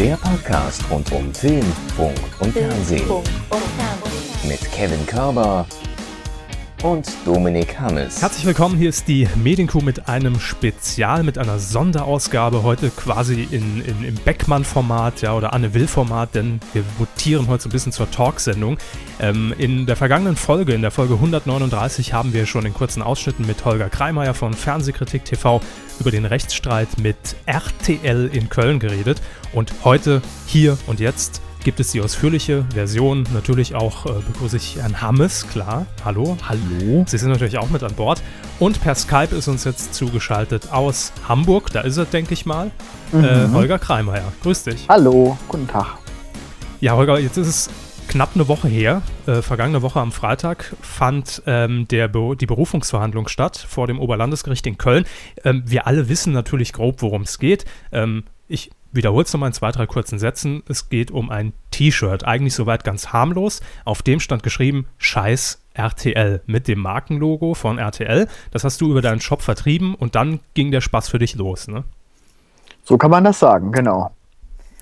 Der Podcast rund um Film, Funk und Fernsehen. Mit Kevin Körber und Dominik Hammes. Herzlich willkommen, hier ist die Medienkuh mit einem Spezial, mit einer Sonderausgabe, heute quasi in, in, im Beckmann-Format ja, oder Anne-Will-Format, denn wir mutieren heute so ein bisschen zur Talksendung. Ähm, in der vergangenen Folge, in der Folge 139, haben wir schon in kurzen Ausschnitten mit Holger Kreimeier von Fernsehkritik TV über den Rechtsstreit mit RTL in Köln geredet und heute, hier und jetzt gibt es die ausführliche Version. Natürlich auch äh, begrüße ich Herrn Hammes, klar. Hallo. Hallo. Sie sind natürlich auch mit an Bord. Und per Skype ist uns jetzt zugeschaltet aus Hamburg, da ist er, denke ich mal, mhm. äh, Holger Kreimeier. Grüß dich. Hallo, guten Tag. Ja, Holger, jetzt ist es knapp eine Woche her, äh, vergangene Woche am Freitag, fand ähm, der Be die Berufungsverhandlung statt vor dem Oberlandesgericht in Köln. Ähm, wir alle wissen natürlich grob, worum es geht. Ähm, ich wiederhole es nochmal in zwei, drei kurzen Sätzen. Es geht um ein T-Shirt, eigentlich soweit ganz harmlos. Auf dem stand geschrieben Scheiß RTL mit dem Markenlogo von RTL. Das hast du über deinen Shop vertrieben und dann ging der Spaß für dich los, ne? So kann man das sagen, genau.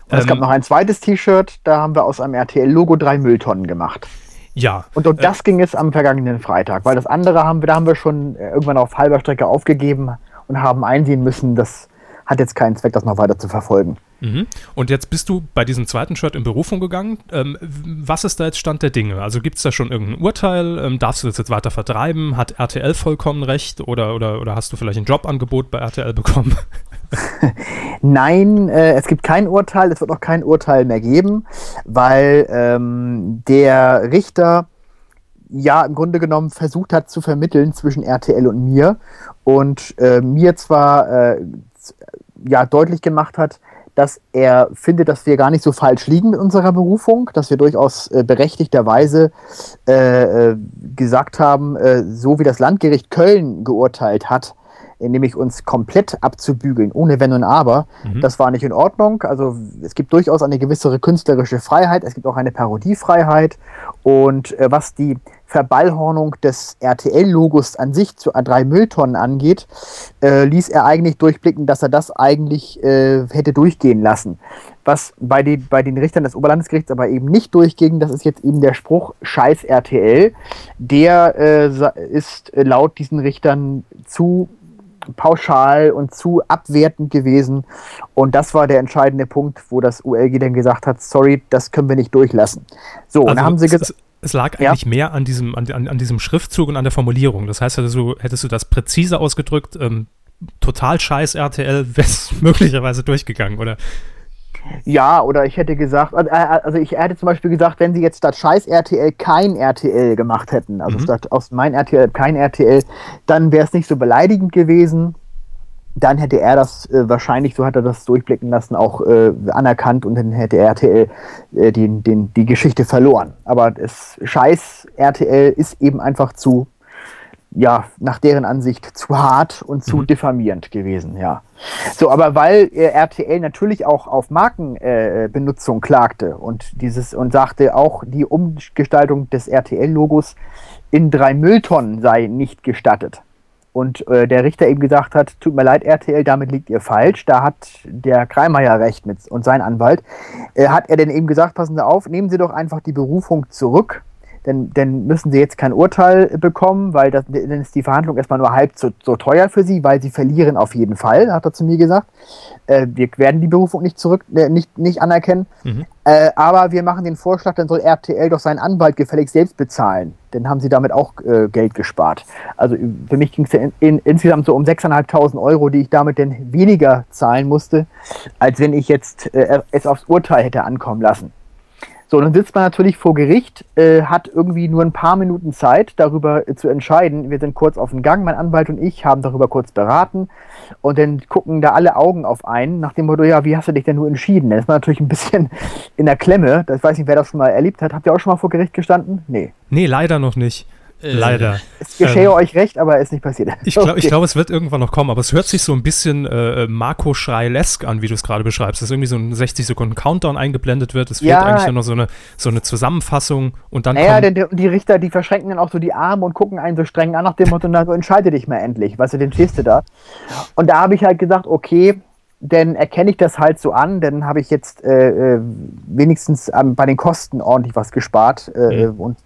Und ähm, es gab noch ein zweites T-Shirt, da haben wir aus einem RTL-Logo drei Mülltonnen gemacht. Ja. Und um äh, das ging es am vergangenen Freitag, weil das andere haben wir, da haben wir schon äh, irgendwann auf halber Strecke aufgegeben und haben einsehen müssen, dass hat jetzt keinen Zweck, das noch weiter zu verfolgen. Mhm. Und jetzt bist du bei diesem zweiten Shirt in Berufung gegangen. Ähm, was ist da jetzt Stand der Dinge? Also gibt es da schon irgendein Urteil? Ähm, darfst du das jetzt weiter vertreiben? Hat RTL vollkommen recht? Oder, oder, oder hast du vielleicht ein Jobangebot bei RTL bekommen? Nein, äh, es gibt kein Urteil. Es wird auch kein Urteil mehr geben, weil ähm, der Richter ja im Grunde genommen versucht hat zu vermitteln zwischen RTL und mir und äh, mir zwar äh, ja deutlich gemacht hat, dass er findet, dass wir gar nicht so falsch liegen mit unserer Berufung, dass wir durchaus äh, berechtigterweise äh, äh gesagt haben, äh, so wie das Landgericht Köln geurteilt hat, nämlich uns komplett abzubügeln, ohne Wenn und Aber. Mhm. Das war nicht in Ordnung. Also es gibt durchaus eine gewisse künstlerische Freiheit, es gibt auch eine Parodiefreiheit. Und äh, was die Verballhornung des RTL-Logos an sich zu A3 Mülltonnen angeht, äh, ließ er eigentlich durchblicken, dass er das eigentlich äh, hätte durchgehen lassen. Was bei den, bei den Richtern des Oberlandesgerichts aber eben nicht durchging, das ist jetzt eben der Spruch Scheiß RTL. Der äh, ist laut diesen Richtern zu pauschal und zu abwertend gewesen. Und das war der entscheidende Punkt, wo das ULG dann gesagt hat, sorry, das können wir nicht durchlassen. So, also, und dann haben sie gesagt. Es lag eigentlich ja. mehr an diesem, an, an, an, diesem Schriftzug und an der Formulierung. Das heißt, hättest du, hättest du das präziser ausgedrückt, ähm, total scheiß RTL, wäre es möglicherweise durchgegangen, oder? Ja, oder ich hätte gesagt, äh, äh, also ich hätte zum Beispiel gesagt, wenn sie jetzt statt scheiß RTL kein RTL gemacht hätten, also mhm. statt aus mein RTL kein RTL, dann wäre es nicht so beleidigend gewesen. Dann hätte er das äh, wahrscheinlich, so hat er das durchblicken lassen, auch äh, anerkannt und dann hätte RTL äh, den, den, die Geschichte verloren. Aber das scheiß RTL ist eben einfach zu ja, nach deren Ansicht zu hart und zu mhm. diffamierend gewesen, ja. So, aber weil äh, RTL natürlich auch auf Markenbenutzung äh, klagte und dieses und sagte auch, die Umgestaltung des RTL-Logos in drei Mülltonnen sei nicht gestattet. Und äh, der Richter eben gesagt hat, tut mir leid, RTL, damit liegt ihr falsch. Da hat der Kreimeier recht mit und sein Anwalt. Äh, hat er denn eben gesagt, passen Sie auf, nehmen Sie doch einfach die Berufung zurück dann, dann müssen sie jetzt kein Urteil bekommen, weil das, dann ist die Verhandlung erstmal nur halb so, so teuer für sie, weil sie verlieren auf jeden Fall, hat er zu mir gesagt. Äh, wir werden die Berufung nicht zurück, äh, nicht, nicht anerkennen. Mhm. Äh, aber wir machen den Vorschlag, dann soll RTL doch seinen Anwalt gefällig selbst bezahlen. Dann haben sie damit auch äh, Geld gespart. Also für mich ging es ja in, in, insgesamt so um 6.500 Euro, die ich damit dann weniger zahlen musste, als wenn ich jetzt äh, es aufs Urteil hätte ankommen lassen. So, dann sitzt man natürlich vor Gericht, äh, hat irgendwie nur ein paar Minuten Zeit, darüber äh, zu entscheiden. Wir sind kurz auf dem Gang, mein Anwalt und ich haben darüber kurz beraten und dann gucken da alle Augen auf einen, nach dem Motto, ja, wie hast du dich denn nur entschieden? Dann ist man natürlich ein bisschen in der Klemme. Das weiß nicht, wer das schon mal erlebt hat. Habt ihr auch schon mal vor Gericht gestanden? Nee. Nee, leider noch nicht. Äh, Leider. Es geschehe ähm, euch recht, aber ist nicht passiert. Ich glaube, okay. glaub, es wird irgendwann noch kommen, aber es hört sich so ein bisschen äh, Marco Schreilesk an, wie du es gerade beschreibst. Dass irgendwie so ein 60 Sekunden Countdown eingeblendet wird. Es fehlt ja, eigentlich nur noch so eine, so eine Zusammenfassung und dann. Naja, denn die, die Richter, die verschränken dann auch so die Arme und gucken einen so streng an nach dem Motto, na, so entscheide dich mal endlich. Weißt du, den stehst du da. Und da habe ich halt gesagt, okay, dann erkenne ich das halt so an, dann habe ich jetzt äh, äh wenigstens ähm, bei den Kosten ordentlich was gespart. Äh, mhm. Und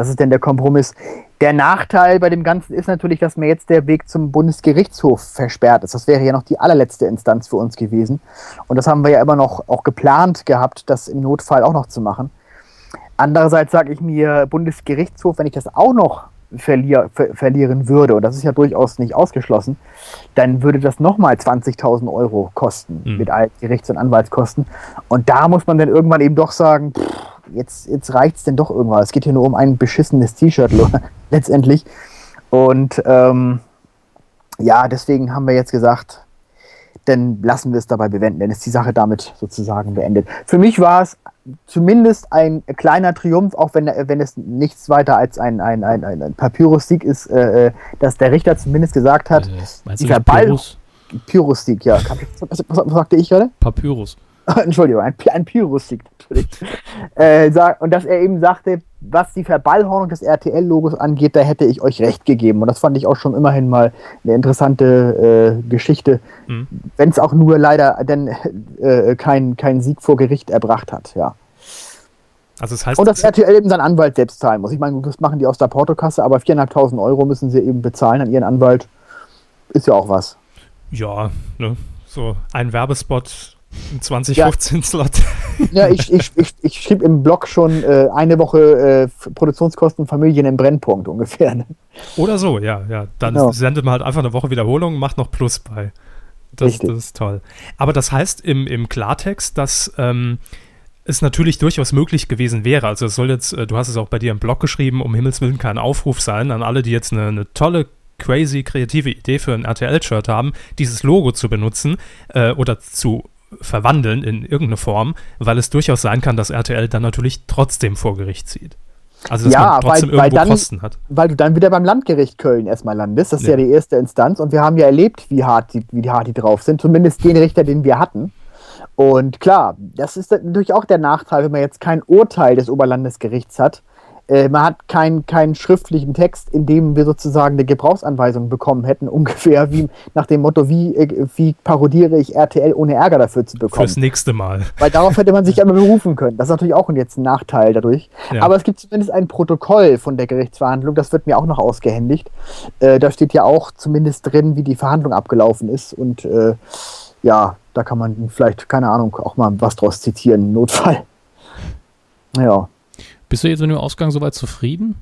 das ist dann der Kompromiss. Der Nachteil bei dem Ganzen ist natürlich, dass mir jetzt der Weg zum Bundesgerichtshof versperrt ist. Das wäre ja noch die allerletzte Instanz für uns gewesen. Und das haben wir ja immer noch auch geplant gehabt, das im Notfall auch noch zu machen. Andererseits sage ich mir, Bundesgerichtshof, wenn ich das auch noch verlier, ver verlieren würde, und das ist ja durchaus nicht ausgeschlossen, dann würde das nochmal 20.000 Euro kosten mhm. mit allen Gerichts- und Anwaltskosten. Und da muss man dann irgendwann eben doch sagen, pff, jetzt, jetzt reicht es denn doch irgendwann. Es geht hier nur um ein beschissenes T-Shirt letztendlich. Und ähm, ja, deswegen haben wir jetzt gesagt, dann lassen wir es dabei bewenden, dann ist die Sache damit sozusagen beendet. Für mich war es zumindest ein kleiner Triumph, auch wenn, wenn es nichts weiter als ein, ein, ein, ein Papyrus-Sieg ist, äh, äh dass der Richter zumindest gesagt hat, äh, dieser Ball. Pyrrhus? Pyrrhus-Sieg, ja. Was, sagte ich gerade? Papyrus. Entschuldigung, ein, ein Pyrrhus-Sieg, natürlich. äh, und dass er eben sagte, was die Verballhornung des RTL-Logos angeht, da hätte ich euch recht gegeben. Und das fand ich auch schon immerhin mal eine interessante äh, Geschichte, mhm. wenn es auch nur leider dann äh, keinen kein Sieg vor Gericht erbracht hat, ja. Also das heißt, und dass RTL eben seinen Anwalt selbst zahlen muss. Ich meine, das machen die aus der Portokasse, aber 4.500 Euro müssen sie eben bezahlen an ihren Anwalt. Ist ja auch was. Ja, ne? so ein Werbespot im 2015-Slot. Ja, ich, ich, ich, ich schrieb im Blog schon äh, eine Woche äh, Produktionskosten Familien im Brennpunkt ungefähr. Ne? Oder so, ja, ja. Dann genau. sendet man halt einfach eine Woche Wiederholung, macht noch Plus bei. Das, das ist toll. Aber das heißt im, im Klartext, dass ähm, es natürlich durchaus möglich gewesen wäre. Also es soll jetzt, äh, du hast es auch bei dir im Blog geschrieben, um Himmels Willen kein Aufruf sein an alle, die jetzt eine, eine tolle crazy kreative Idee für ein RTL-Shirt haben, dieses Logo zu benutzen äh, oder zu verwandeln in irgendeine Form, weil es durchaus sein kann, dass RTL dann natürlich trotzdem vor Gericht zieht. Also dass ja, man trotzdem weil, irgendwo weil dann, Kosten hat. Weil du dann wieder beim Landgericht Köln erstmal landest. Das ist ja. ja die erste Instanz und wir haben ja erlebt, wie hart, die, wie hart die drauf sind. Zumindest den Richter, den wir hatten. Und klar, das ist natürlich auch der Nachteil, wenn man jetzt kein Urteil des Oberlandesgerichts hat, äh, man hat keinen kein schriftlichen Text, in dem wir sozusagen eine Gebrauchsanweisung bekommen hätten, ungefähr wie nach dem Motto, wie, äh, wie parodiere ich RTL ohne Ärger dafür zu bekommen. Fürs nächste Mal. Weil darauf hätte man sich einmal berufen können. Das ist natürlich auch jetzt ein Nachteil dadurch. Ja. Aber es gibt zumindest ein Protokoll von der Gerichtsverhandlung, das wird mir auch noch ausgehändigt. Äh, da steht ja auch zumindest drin, wie die Verhandlung abgelaufen ist und äh, ja, da kann man vielleicht, keine Ahnung, auch mal was draus zitieren, im Notfall. Ja. Bist du jetzt mit dem Ausgang soweit zufrieden?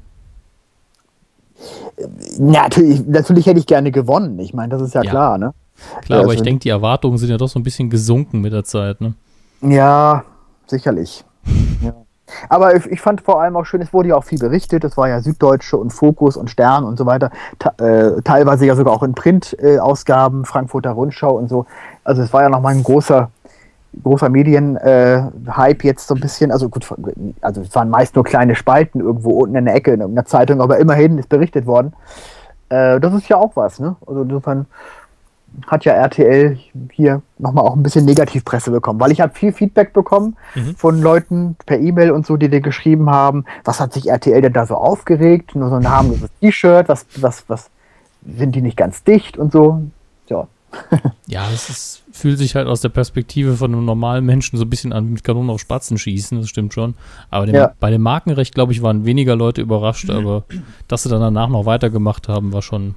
natürlich, natürlich hätte ich gerne gewonnen. Ich meine, das ist ja, ja. klar, ne? Klar, aber ich denke, die Erwartungen sind ja doch so ein bisschen gesunken mit der Zeit, ne? Ja, sicherlich. ja. Aber ich, ich, fand vor allem auch schön, es wurde ja auch viel berichtet. Es war ja Süddeutsche und Fokus und Stern und so weiter. äh, teilweise ja sogar auch in Print-Ausgaben, äh, Frankfurter Rundschau und so. Also es war ja nochmal ein großer, großer Medienhype jetzt so ein bisschen, also gut, also es waren meist nur kleine Spalten irgendwo unten in der Ecke in irgendeiner Zeitung, aber immerhin ist berichtet worden. Äh, das ist ja auch was, ne? Also insofern hat ja RTL hier nochmal auch ein bisschen Negativpresse bekommen, weil ich habe viel Feedback bekommen mhm. von Leuten per E-Mail und so, die dir geschrieben haben, was hat sich RTL denn da so aufgeregt, nur so ein harmloses T-Shirt, was, was, was sind die nicht ganz dicht und so. Ja. ja, es ist, fühlt sich halt aus der Perspektive von einem normalen Menschen so ein bisschen an mit Kanonen auf Spatzen schießen, das stimmt schon. Aber dem, ja. bei dem Markenrecht, glaube ich, waren weniger Leute überrascht, aber dass sie dann danach noch weitergemacht haben, war schon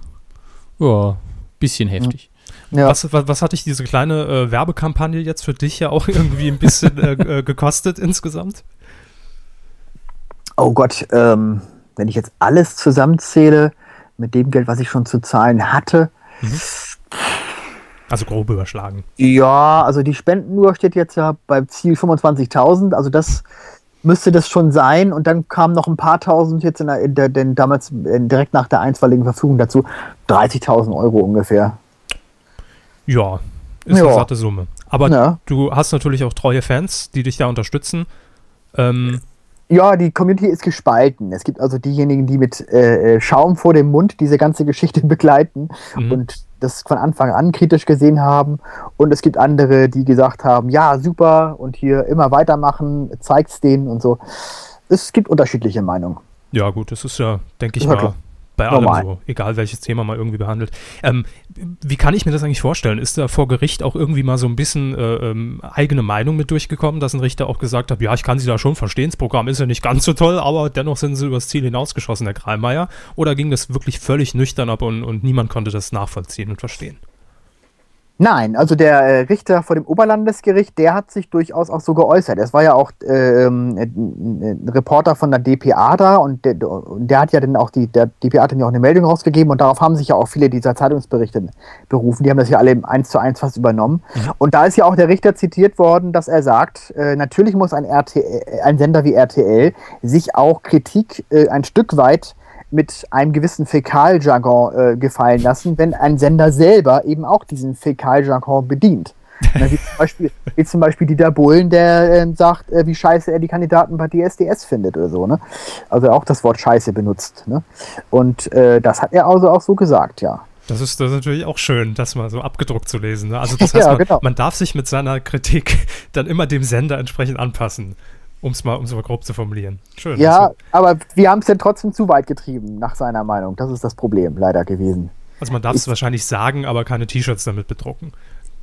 ja, bisschen heftig. Ja. Was, was, was, hat dich diese kleine äh, Werbekampagne jetzt für dich ja auch irgendwie ein bisschen äh, äh, gekostet insgesamt? Oh Gott, ähm, wenn ich jetzt alles zusammenzähle mit dem Geld, was ich schon zu zahlen hatte, mhm. Also grob überschlagen. Ja, also die Spendenuhr steht jetzt ja beim Ziel 25.000. Also das müsste das schon sein. Und dann kamen noch ein paar tausend jetzt in der, in der, denn damals in, direkt nach der einstweiligen Verfügung dazu. 30.000 Euro ungefähr. Ja, ist ja. eine satte Summe. Aber ja. du hast natürlich auch treue Fans, die dich da unterstützen. Ähm, ja, die Community ist gespalten. Es gibt also diejenigen, die mit äh, äh, Schaum vor dem Mund diese ganze Geschichte begleiten mhm. und das von Anfang an kritisch gesehen haben. Und es gibt andere, die gesagt haben, ja, super und hier immer weitermachen, zeigt's denen und so. Es gibt unterschiedliche Meinungen. Ja, gut, das ist ja, denke ich mal, bei Normal. allem so, egal welches Thema man irgendwie behandelt. Ähm, wie kann ich mir das eigentlich vorstellen? Ist da vor Gericht auch irgendwie mal so ein bisschen äh, ähm, eigene Meinung mit durchgekommen, dass ein Richter auch gesagt hat, ja, ich kann Sie da schon verstehen, das Programm ist ja nicht ganz so toll, aber dennoch sind Sie übers Ziel hinausgeschossen, Herr Kreimeier? Oder ging das wirklich völlig nüchtern ab und, und niemand konnte das nachvollziehen und verstehen? Nein, also der äh, Richter vor dem Oberlandesgericht, der hat sich durchaus auch so geäußert. Es war ja auch äh, ein Reporter von der DPA da und der, der, hat ja dann auch die, der DPA hat dann ja auch eine Meldung rausgegeben und darauf haben sich ja auch viele dieser Zeitungsberichte berufen. Die haben das ja alle eins zu eins fast übernommen. Mhm. Und da ist ja auch der Richter zitiert worden, dass er sagt, äh, natürlich muss ein, RTL, ein Sender wie RTL sich auch Kritik äh, ein Stück weit mit einem gewissen Fäkaljargon äh, gefallen lassen, wenn ein Sender selber eben auch diesen Fäkaljargon bedient. Na, wie, zum Beispiel, wie zum Beispiel Dieter Bohlen, der äh, sagt, äh, wie scheiße er die Kandidaten bei DSDS findet oder so. Ne? Also auch das Wort scheiße benutzt. Ne? Und äh, das hat er also auch so gesagt, ja. Das ist, das ist natürlich auch schön, das mal so abgedruckt zu lesen. Ne? Also das heißt, ja, man, genau. man darf sich mit seiner Kritik dann immer dem Sender entsprechend anpassen. Um es mal, um's mal grob zu formulieren. Schön. Ja, also. aber wir haben es ja trotzdem zu weit getrieben, nach seiner Meinung. Das ist das Problem leider gewesen. Also man darf es wahrscheinlich sagen, aber keine T-Shirts damit bedrucken.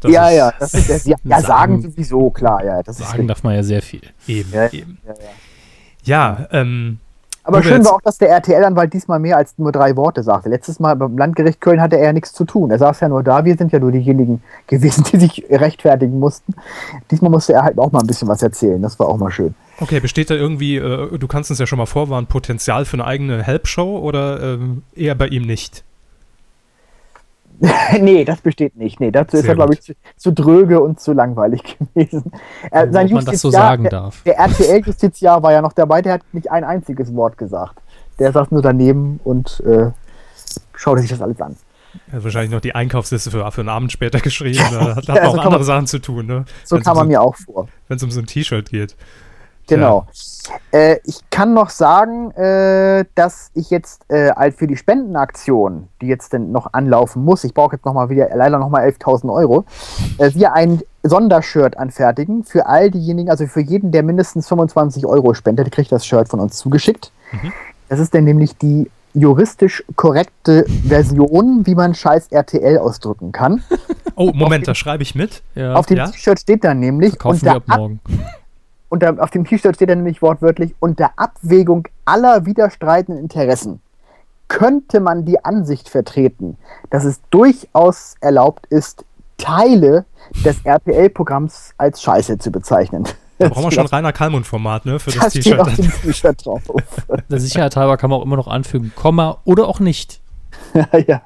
Das ja, ja, das ist, das, ja, ja, sagen, sowieso, klar, ja. Das sagen darf man ja sehr viel. Eben, ja, eben. Ja, ja. ja ähm, aber schön war auch, dass der RTL-Anwalt diesmal mehr als nur drei Worte sagte. Letztes Mal beim Landgericht Köln hatte er ja nichts zu tun. Er saß ja nur da. Wir sind ja nur diejenigen gewesen, die sich rechtfertigen mussten. Diesmal musste er halt auch mal ein bisschen was erzählen. Das war auch mal schön. Okay, besteht da irgendwie, äh, du kannst uns ja schon mal vorwarnen, Potenzial für eine eigene Help-Show oder ähm, eher bei ihm nicht? nee, das besteht nicht. Nee, dazu Sehr ist er, glaube ich, zu, zu, dröge und zu langweilig gewesen. Äh, sein man das so sagen der, darf. Der RTL-Justiziar war ja noch dabei, der hat nicht ein einziges Wort gesagt. Der saß nur daneben und äh, schaute sich das alles an. Er hat wahrscheinlich noch die Einkaufsliste für, für einen Abend später geschrieben. Da hat, ja, auch andere Sachen zu tun. Ne? So Wenn's kam um man so, mir auch vor. Wenn es um so ein T-Shirt geht. Genau. Äh, ich kann noch sagen, äh, dass ich jetzt äh, für die Spendenaktion, die jetzt denn noch anlaufen muss, ich brauche jetzt noch mal wieder leider noch mal 11.000 Euro, äh, wir ein Sondershirt anfertigen für all diejenigen, also für jeden, der mindestens 25 Euro spendet, kriegt das Shirt von uns zugeschickt. Mhm. Das ist dann nämlich die juristisch korrekte Version, wie man scheiß RTL ausdrücken kann. Oh, Moment, da schreibe ich mit. Ja. Auf dem ja. T-Shirt steht dann nämlich Verkaufen unter, ab morgen unter, auf dem T-Shirt steht dann nämlich wortwörtlich, unter Abwägung aller widerstreitenden Interessen könnte man die Ansicht vertreten, dass es durchaus erlaubt ist, Teile des RTL-Programms als Scheiße zu bezeichnen. Da brauchen wir schon reiner Kalmund-Format, ne, für das, das T-Shirt. auf dem T-Shirt drauf. Der Sicherheit halber kann man auch immer noch anfügen, Komma oder auch nicht. ja.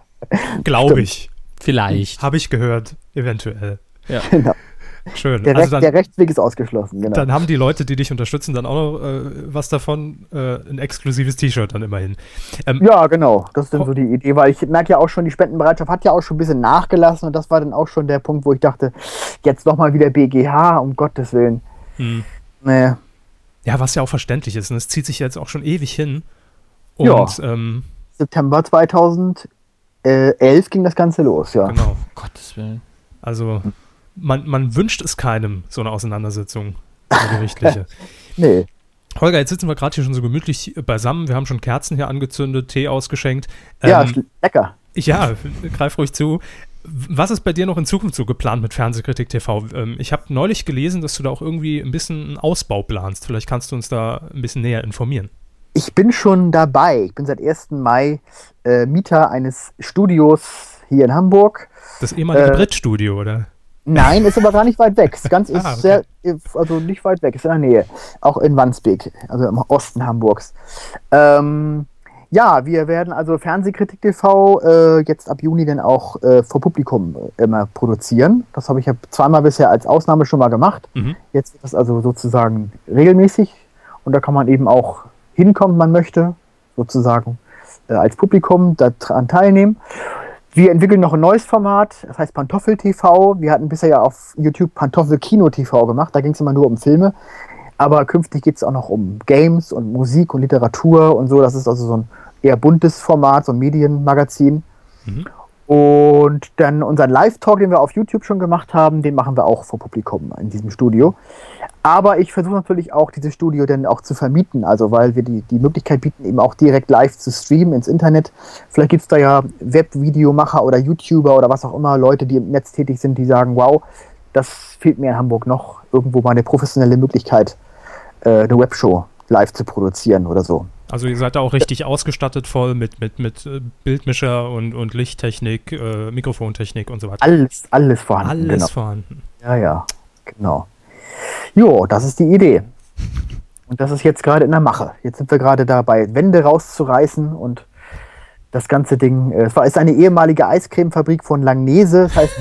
Glaube ich. Vielleicht. Habe ich gehört, eventuell. Ja. Genau. Schön. Der, also dann, der, Rechtsweg ist ausgeschlossen, genau. Dann haben die Leute, die dich unterstützen, dann auch noch äh, was davon, äh, ein exklusives T-Shirt dann immerhin. Ähm, ja, genau. Das ist dann so die Idee, weil ich merke ja auch schon, die Spendenbereitschaft hat ja auch schon ein bisschen nachgelassen und das war dann auch schon der Punkt, wo ich dachte, jetzt nochmal wieder BGH, um Gottes Willen. Hm. Nee. Ja, was ja auch verständlich ist. Und es zieht sich jetzt auch schon ewig hin. Und, ja. Ähm, September 2011 ging das Ganze los, ja. Genau. Gottes Willen. Also, man, man wünscht es keinem, so eine Auseinandersetzung, eine gerichtliche. nee. Holger, jetzt sitzen wir gerade hier schon so gemütlich beisammen. Wir haben schon Kerzen hier angezündet, Tee ausgeschenkt. Ja, ähm, lecker. Ja, greif ruhig zu. Was ist bei dir noch in Zukunft so geplant mit Fernsehkritik TV? Ähm, ich habe neulich gelesen, dass du da auch irgendwie ein bisschen einen Ausbau planst. Vielleicht kannst du uns da ein bisschen näher informieren. Ich bin schon dabei. Ich bin seit 1. Mai äh, Mieter eines Studios hier in Hamburg. Das ehemalige äh, Brettstudio, oder? Nein, ist aber gar nicht weit weg. Ganz ist ah, okay. sehr, also nicht weit weg, ist in der Nähe. Auch in Wandsbek, also im Osten Hamburgs. Ähm, ja, wir werden also Fernsehkritik TV äh, jetzt ab Juni dann auch äh, vor Publikum äh, immer produzieren. Das habe ich ja zweimal bisher als Ausnahme schon mal gemacht. Mhm. Jetzt ist das also sozusagen regelmäßig und da kann man eben auch hinkommen, man möchte, sozusagen äh, als Publikum daran teilnehmen. Wir entwickeln noch ein neues Format, das heißt Pantoffel TV. Wir hatten bisher ja auf YouTube Pantoffel Kino TV gemacht, da ging es immer nur um Filme. Aber künftig geht es auch noch um Games und Musik und Literatur und so. Das ist also so ein eher buntes Format, so ein Medienmagazin. Mhm. Und dann unseren Live-Talk, den wir auf YouTube schon gemacht haben, den machen wir auch vor Publikum in diesem Studio. Aber ich versuche natürlich auch, dieses Studio dann auch zu vermieten, also weil wir die, die Möglichkeit bieten, eben auch direkt live zu streamen ins Internet. Vielleicht gibt es da ja Webvideomacher oder YouTuber oder was auch immer, Leute, die im Netz tätig sind, die sagen, wow, das fehlt mir in Hamburg noch, irgendwo mal eine professionelle Möglichkeit, äh, eine Webshow live zu produzieren oder so. Also ihr seid da auch richtig ausgestattet voll mit, mit, mit äh, Bildmischer und, und Lichttechnik, äh, Mikrofontechnik und so weiter. Alles, alles vorhanden. Alles genau. vorhanden. Ja, ja, genau. Jo, das ist die Idee. Und das ist jetzt gerade in der Mache. Jetzt sind wir gerade dabei, Wände rauszureißen und das ganze Ding. äh, Es war ist eine ehemalige Eiscremefabrik von Langnese. Das heißt,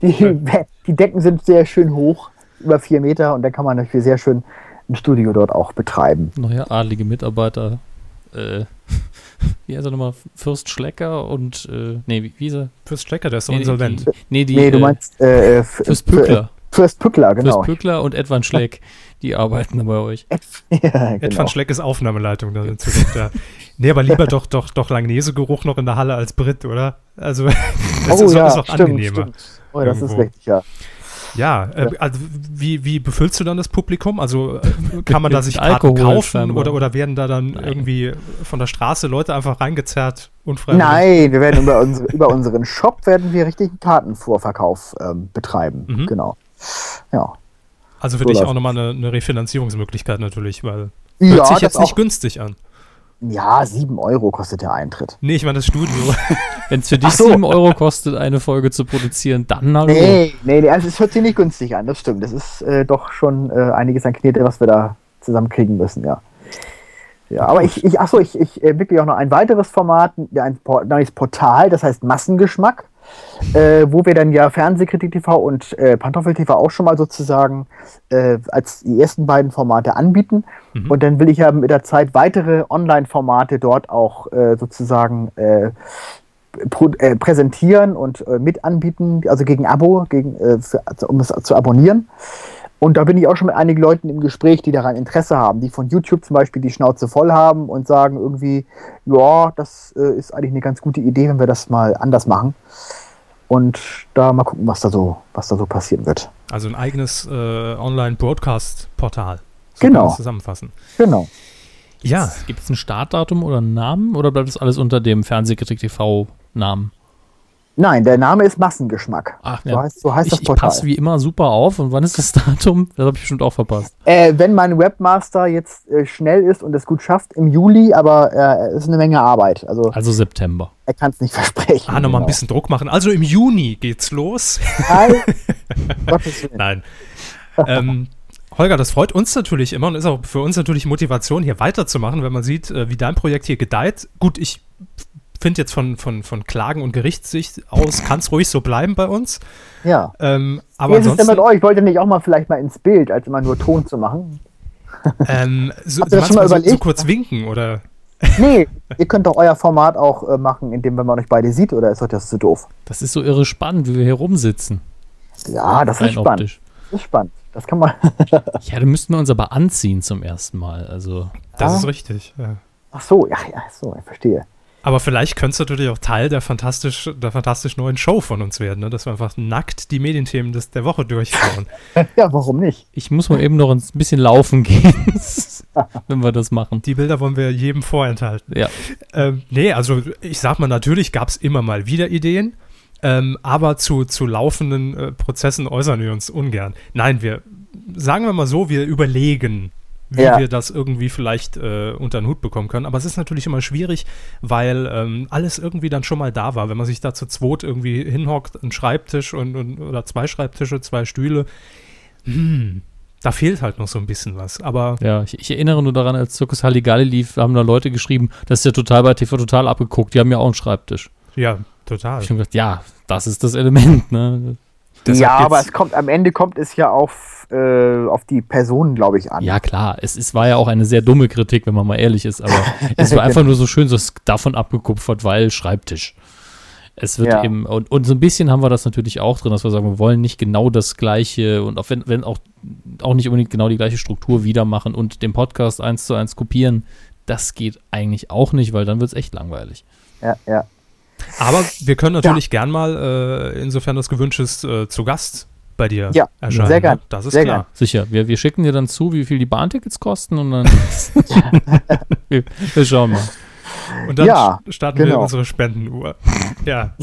die, die, die Decken sind sehr schön hoch, über vier Meter, und dann kann man natürlich sehr schön ein Studio dort auch betreiben. Neue adlige Mitarbeiter. Äh, wie heißt er nochmal? Fürst Schlecker und, äh, nee, wie, wie hieß er? Fürs Stecker, der ist doch Nee, insolvent. Die, nee, die, nee, du äh, meinst äh, äh, Fürst Pückler. Fürst Pückler, genau. Fürst Pückler und Edwan Schleck, die arbeiten da bei euch. ja, genau. van Schleck ist Aufnahmeleitung dann in Zukunft, ja. Nee, aber lieber doch, doch, doch Langnese-Geruch noch in der Halle als Brit, oder? Also, das oh ist, ja, ist auch stimmt, angenehmer. stimmt. Oh, das ist Irgendwo. richtig, ja. Ja, äh, also wie, wie befüllst du dann das Publikum? Also äh, kann man da sich Karten Alkohol kaufen oder, oder werden da dann Nein. irgendwie von der Straße Leute einfach reingezerrt? Unfreiwillig? Nein, wir werden über, unsere, über unseren Shop werden wir richtig einen Kartenvorverkauf ähm, betreiben. Mhm. Genau. Ja. Also für So dich läuft auch nochmal eine, eine Refinanzierungsmöglichkeit natürlich, weil Ja, hört sich jetzt nicht günstig an. Ja, 7 Euro kostet der Eintritt. Nee, ich meine das Studio. Wenn es für dich so. 7 Euro kostet, eine Folge zu produzieren, dann hallo. Nee, nee, nee, also es hört sich nicht günstig an, das stimmt. Das ist äh, doch schon äh, einiges an Knete, was wir da zusammen kriegen müssen, ja. Ja, aber ich, ich achso, ich, ich entwickle auch noch ein weiteres Format, ein neues Portal, das heißt Massengeschmack, äh, wo wir dann ja Fernsehkritik TV und äh, Pantoffel TV auch schon mal sozusagen äh, als die ersten beiden Formate anbieten. Mhm. Und dann will ich ja mit der Zeit weitere Online-Formate dort auch äh, sozusagen äh, äh, präsentieren und mit anbieten, also gegen Abo, gegen, für, also, um es zu abonnieren. Und da bin ich auch schon mit einigen Leuten im Gespräch, die daran Interesse haben, die von YouTube zum Beispiel die Schnauze voll haben und sagen irgendwie, ja, das äh, ist eigentlich eine ganz gute Idee, wenn wir das mal anders machen. Und da mal gucken, was da so, was da so passieren wird. Also ein eigenes äh, Online-Broadcast-Portal. So Genau. zusammenfassen. Genau. Ja, Gibt es ein Startdatum oder einen Namen oder bleibt das alles unter dem Fernsehkritik TV-Namen? Nein, der Name ist Massengeschmack. Ach, so ja. heißt, so heißt Ich, das ich Portal. passe wie immer super auf. Und wann ist das Datum? Das habe ich bestimmt auch verpasst. Äh, wenn mein Webmaster jetzt äh, schnell ist und es gut schafft, im Juli, aber äh, es ist eine Menge Arbeit. Also Also September. er kann es nicht versprechen. ah, nochmal ein Genau. bisschen Druck machen. Also im Juni geht's los. Nein, Gottes Willen. Nein. ähm, Holger, das freut uns natürlich immer und ist auch für uns natürlich Motivation, hier weiterzumachen, wenn man sieht, äh, wie dein Projekt hier gedeiht. Gut, ich finde jetzt von, von, von Klagen- und Gerichtssicht aus, kann es ruhig so bleiben bei uns. Ja. Ähm, aber Wie ist es denn mit euch? Ich wollte nicht auch mal vielleicht mal ins Bild, als immer nur Ton zu machen. ähm, so, Habt ihr das schon mal so, so überlegt? kurz winken oder Nee, ihr könnt doch euer Format auch äh, machen, indem man euch beide sieht, oder ist euch das zu doof? Das ist so irre spannend, wie wir hier rumsitzen. Ja, das ist spannend. optisch. Das ist spannend. Das kann man. Ja, da müssten wir uns aber anziehen zum ersten Mal. Also, das Ah. ist richtig. Ja. Ach so, ja, ja, so, ich verstehe. Aber vielleicht könntest du natürlich auch Teil der fantastisch, der fantastisch neuen Show von uns werden, ne? dass wir einfach nackt die Medienthemen des, der Woche durchführen. Ja, warum nicht? ich muss mal eben noch ein bisschen laufen gehen, wenn wir das machen. Die Bilder wollen wir jedem vorenthalten. Ja, Ähm, nee, also ich sag mal, natürlich gab es immer mal wieder Ideen, ähm, aber zu, zu laufenden äh, Prozessen äußern wir uns ungern. Nein, wir sagen wir mal so, wir überlegen, wie Ja. wir das irgendwie vielleicht äh, unter den Hut bekommen können. Aber es ist natürlich immer schwierig, weil ähm, alles irgendwie dann schon mal da war. Wenn man sich da zu zweit irgendwie hinhockt, ein Schreibtisch und, und oder zwei Schreibtische, zwei Stühle, hm, da fehlt halt noch so ein bisschen was. Aber ja. Ich, ich erinnere nur daran, als Zirkus Halligalli lief, haben da Leute geschrieben, das ist ja total bei TV total abgeguckt. Die haben ja auch einen Schreibtisch. ja, total. Ich habe gedacht, ja, das ist das Element, ne? Deshalb ja, aber es kommt, am Ende kommt es ja auf, äh, auf die Personen, glaube ich, an. Ja, klar, es, es war ja auch eine sehr dumme Kritik, wenn man mal ehrlich ist, aber es war Genau. einfach nur so schön, so ist davon abgekupfert, weil Schreibtisch. Es wird Ja. eben, und, und so ein bisschen haben wir das natürlich auch drin, dass wir sagen, wir wollen nicht genau das Gleiche und auch wenn, wenn auch, auch nicht unbedingt genau die gleiche Struktur wieder machen und den Podcast eins zu eins kopieren, das geht eigentlich auch nicht, weil dann wird es echt langweilig. ja, ja. Aber wir können natürlich gern mal, äh, insofern das gewünscht ist, äh, zu Gast bei dir Ja, erscheinen. sehr gern, ne? Das ist sehr klar. gern. Sicher, wir, wir schicken dir dann zu, wie viel die Bahntickets kosten und dann. wir, wir schauen mal. Und dann Ja, st- starten wir genau. unsere Spendenuhr. Ja.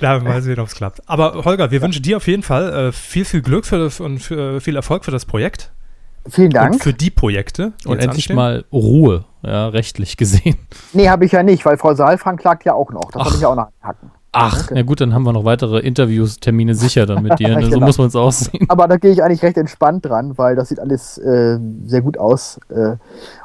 Ja, mal sehen, ob es klappt. Aber Holger, wir wünschen dir auf jeden Fall äh, viel, viel Glück für, und für, viel Erfolg für das Projekt Vielen und Dank. für die Projekte. die Und jetzt endlich anstehen. mal Ruhe, ja, rechtlich gesehen. Nee, habe ich ja nicht, weil Frau Saalfrank klagt ja auch noch. Das Ach. habe ich ja auch noch hacken. Ach, na gut, dann haben wir noch weitere Interviewstermine sicher dann mit dir. Ne? So Genau. muss man es auch sehen. Aber da gehe ich eigentlich recht entspannt dran, weil das sieht alles äh, sehr gut aus. Äh,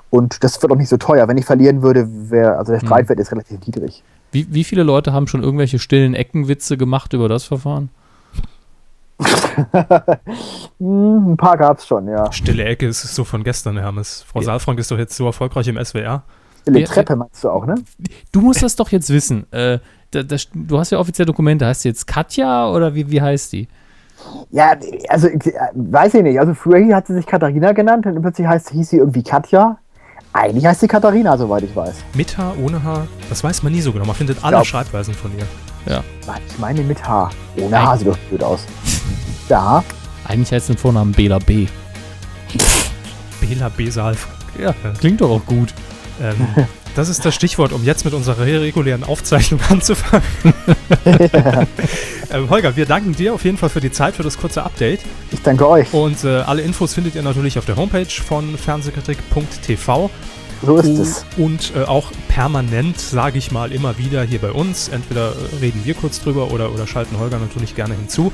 und das wird auch nicht so teuer. Wenn ich verlieren würde, wäre, also der Hm. Streitwert ist relativ niedrig. Wie, wie viele Leute haben schon irgendwelche stillen Eckenwitze gemacht über das Verfahren? Hm, ein paar gab es schon, ja. Stille Ecke ist so von gestern, Hermes. Frau Saalfrank ist doch jetzt so erfolgreich im SWR. Stille Ja, Treppe meinst du auch, ne? Du musst das doch jetzt wissen. Äh, da, da, du hast ja offiziell Dokumente. Heißt die jetzt Katja oder wie, wie heißt die? Ja, also ich, äh, weiß ich nicht. Also früher hat sie sich Katharina genannt und plötzlich heißt, hieß sie irgendwie Katja. Eigentlich heißt sie Katharina, soweit ich weiß. Mit Haar, ohne Haar, das weiß man nie so genau. Man findet alle Ja. Schreibweisen von ihr. Ich meine mit H. Ohne H sieht doch blöd aus. Ja, Eigentlich heißt den Vornamen Bela B. Bela B. Saalfrank. Ja, klingt doch auch gut. Ähm, das ist das Stichwort, um jetzt mit unserer regulären Aufzeichnung anzufangen. ähm, Holger, wir danken dir auf jeden Fall für die Zeit, für das kurze Update. ich danke euch. Und äh, alle Infos findet ihr natürlich auf der Homepage von fernsehkritik.tv So ist es. und äh, auch permanent, sage ich mal, immer wieder hier bei uns. Entweder äh, reden wir kurz drüber oder, oder schalten Holger natürlich gerne hinzu.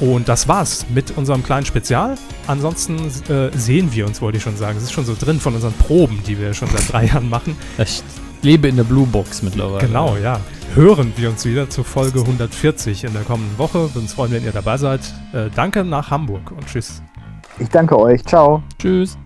Und das war's mit unserem kleinen Spezial. Ansonsten äh, sehen wir uns, wollte ich schon sagen. Es ist schon so drin von unseren Proben, die wir schon seit drei Jahren machen. Ich lebe in der Blue Box mittlerweile. Genau, ja. Hören wir uns wieder zur Folge 140 in der kommenden Woche. Würden uns freuen, wenn ihr dabei seid. Äh, danke nach Hamburg und tschüss. Ich danke euch. Ciao. Tschüss.